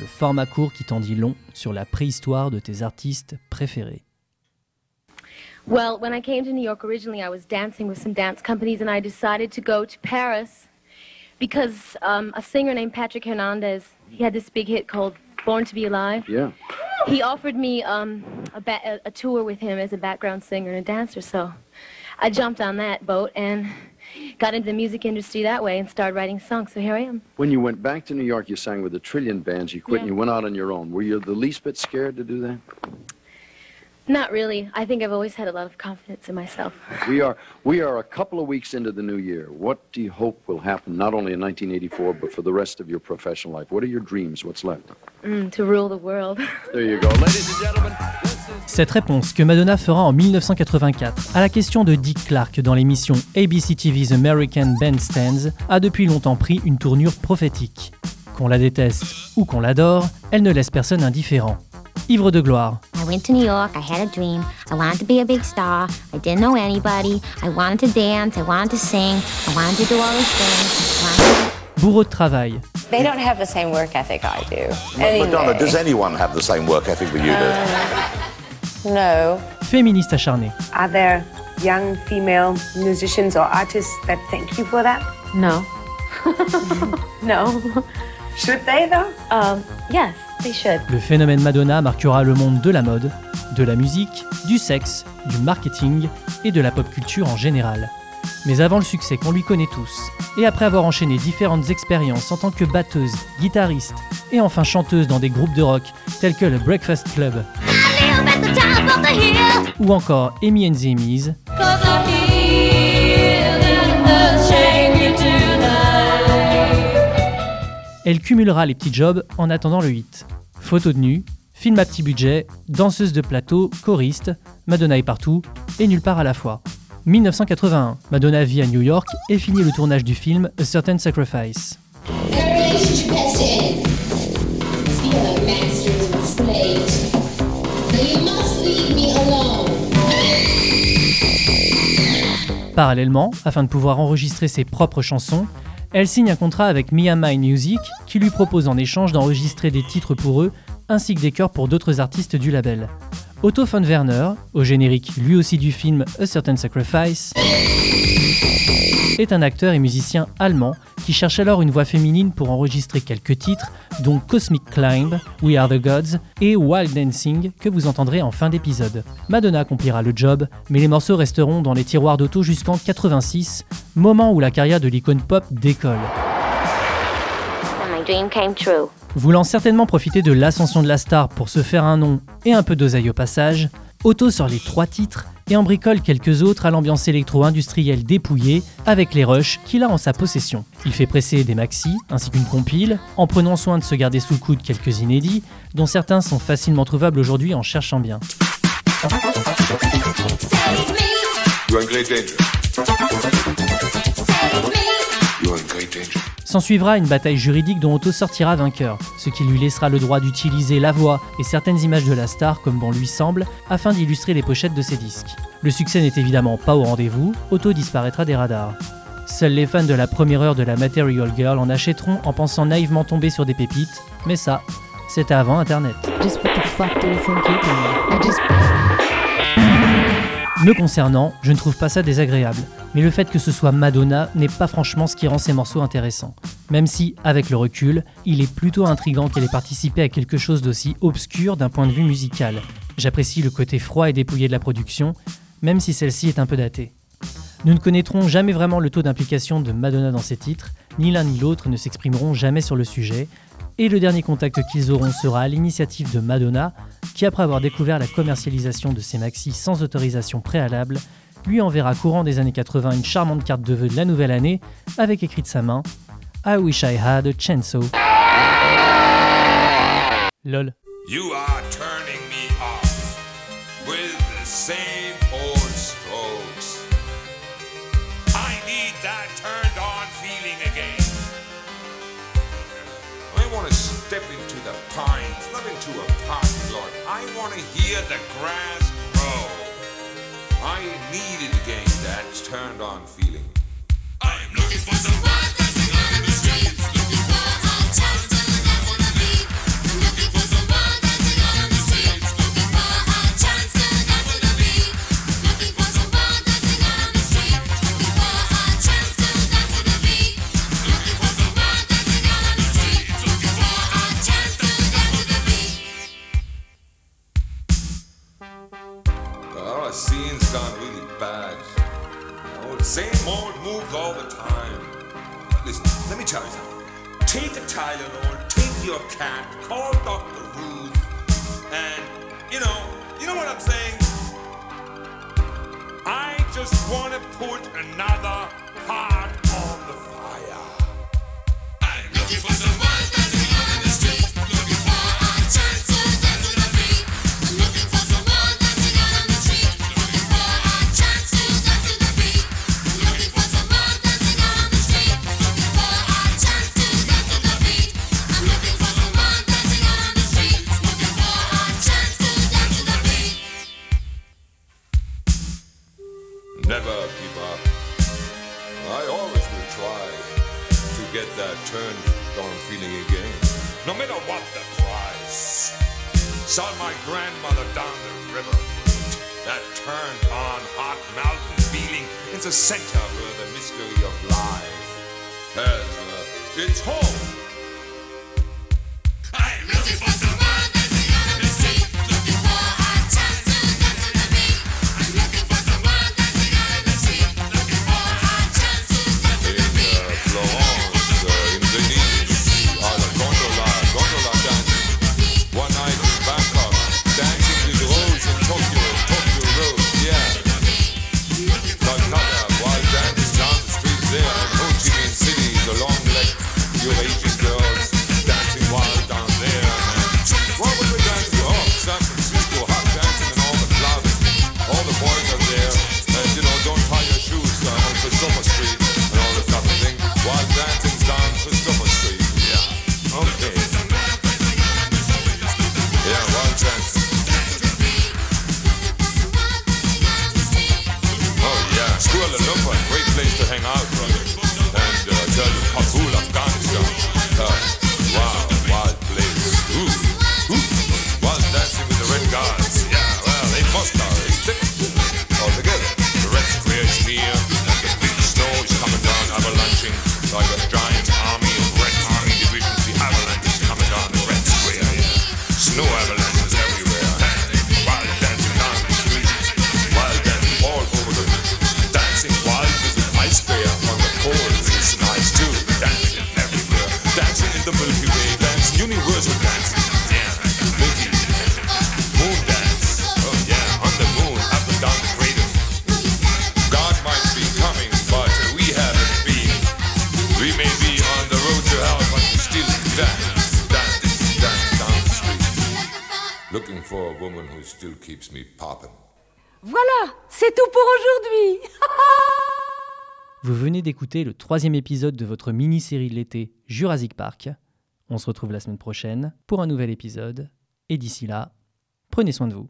le format court qui t'en dit long sur la préhistoire de tes artistes préférés. Well, when I came to New York originally, I was dancing with some dance companies, and I decided to go to Paris because um, a singer named Patrick Hernandez, he had this big hit called "Born to Be Alive." Yeah. He offered me um, a, ba- a, a tour with him as a background singer and a dancer, so I jumped on that boat and got into the music industry that way and started writing songs. So here I am. When you went back to New York, you sang with a trillion bands. You quit Yeah. and you went out on your own. Were you the least bit scared to do that? Not really. I think I've always had a lot of confidence in myself. We are we are a couple of weeks into the new year. What do you hope will happen not only in 1984 but for the rest of your professional life? What are your dreams? What's left? Mm, to rule the world. There you go, ladies and gentlemen. This is Cette réponse que Madonna fera en 1984 à la question de Dick Clark dans l'émission ABC TV's American Bandstands a depuis longtemps pris une tournure prophétique. Qu'on la déteste ou qu'on l'adore, elle ne laisse personne indifférent. Ivre de gloire, went to New York. I had a dream. I wanted to be a big star. I didn't know anybody. I wanted to dance. I wanted to sing. I wanted to do all these things. I to bourreau de travail, They don't have the same work ethic I do. Madonna, does anyone have the same work ethic that you do? No. féministe acharnée, Are there young female musicians or artists that thank you for that? No. no. Should they, though? Um, yes, le phénomène Madonna marquera le monde de la mode, de la musique, du sexe, du marketing et de la pop culture en général. Mais avant le succès qu'on lui connaît tous, et après avoir enchaîné différentes expériences en tant que batteuse, guitariste et enfin chanteuse dans des groupes de rock tels que le Breakfast Club ou encore Amy and the Emmys, elle cumulera les petits jobs en attendant le 8. Photo de nu, film à petit budget, danseuse de plateau, choriste, Madonna est partout et nulle part à la fois. 1981, Madonna vit à New York et finit le tournage du film A Certain Sacrifice. Parallèlement, afin de pouvoir enregistrer ses propres chansons, elle signe un contrat avec Mia My Music qui lui propose en échange d'enregistrer des titres pour eux ainsi que des chœurs pour d'autres artistes du label. Otto von Werner, au générique lui aussi du film A Certain Sacrifice, est un acteur et musicien allemand qui cherche alors une voix féminine pour enregistrer quelques titres, dont Cosmic Climb, We Are the Gods et Wild Dancing, que vous entendrez en fin d'épisode. Madonna accomplira le job, mais les morceaux resteront dans les tiroirs d'Otto jusqu'en 86, moment où la carrière de l'icône pop décolle. Voulant certainement profiter de l'ascension de la star pour se faire un nom et un peu d'oseille au passage, Otto sort les trois titres et en bricole quelques autres à l'ambiance électro-industrielle dépouillée avec les rushs qu'il a en sa possession. Il fait presser des maxi ainsi qu'une compile en prenant soin de se garder sous le coude quelques inédits dont certains sont facilement trouvables aujourd'hui en cherchant bien. You're in great danger? You're in great danger. S'en suivra une bataille juridique dont Otto sortira vainqueur, ce qui lui laissera le droit d'utiliser la voix et certaines images de la star comme bon lui semble, afin d'illustrer les pochettes de ses disques. Le succès n'est évidemment pas au rendez-vous, Otto disparaîtra des radars. Seuls les fans de la première heure de la Material Girl en achèteront en pensant naïvement tomber sur des pépites, mais ça, c'était avant Internet. Me concernant, je ne trouve pas ça désagréable, mais le fait que ce soit Madonna n'est pas franchement ce qui rend ces morceaux intéressants. Même si, avec le recul, il est plutôt intrigant qu'elle ait participé à quelque chose d'aussi obscur d'un point de vue musical. J'apprécie le côté froid et dépouillé de la production, même si celle-ci est un peu datée. Nous ne connaîtrons jamais vraiment le taux d'implication de Madonna dans ces titres, ni l'un ni l'autre ne s'exprimeront jamais sur le sujet, et le dernier contact qu'ils auront sera à l'initiative de Madonna, qui après avoir découvert la commercialisation de ses maxis sans autorisation préalable, lui enverra courant des années 80 une charmante carte de vœux de la nouvelle année avec écrit de sa main I wish I had a chainsaw. LOL. You are turning me off with the same old strokes. I need that turned off. want to step into the pines, not into a parking lot. I want to hear the grass grow. I needed again that turned on feeling. landlord, take your cat, call Doctor Ruth, and you know, you know what I'm saying? I just want to put another heart on the fire. I'm looking for someone. never give up. I always will try to get that turned on feeling again, no matter what the price. Saw my grandmother down the river, that turned on hot mountain feeling in the center where the mystery of life has uh, its home. no Nueva Voilà, c'est tout pour aujourd'hui. Vous venez d'écouter le troisième épisode de votre mini-série de l'été Jurassic Park. On se retrouve la semaine prochaine pour un nouvel épisode. Et d'ici là, prenez soin de vous.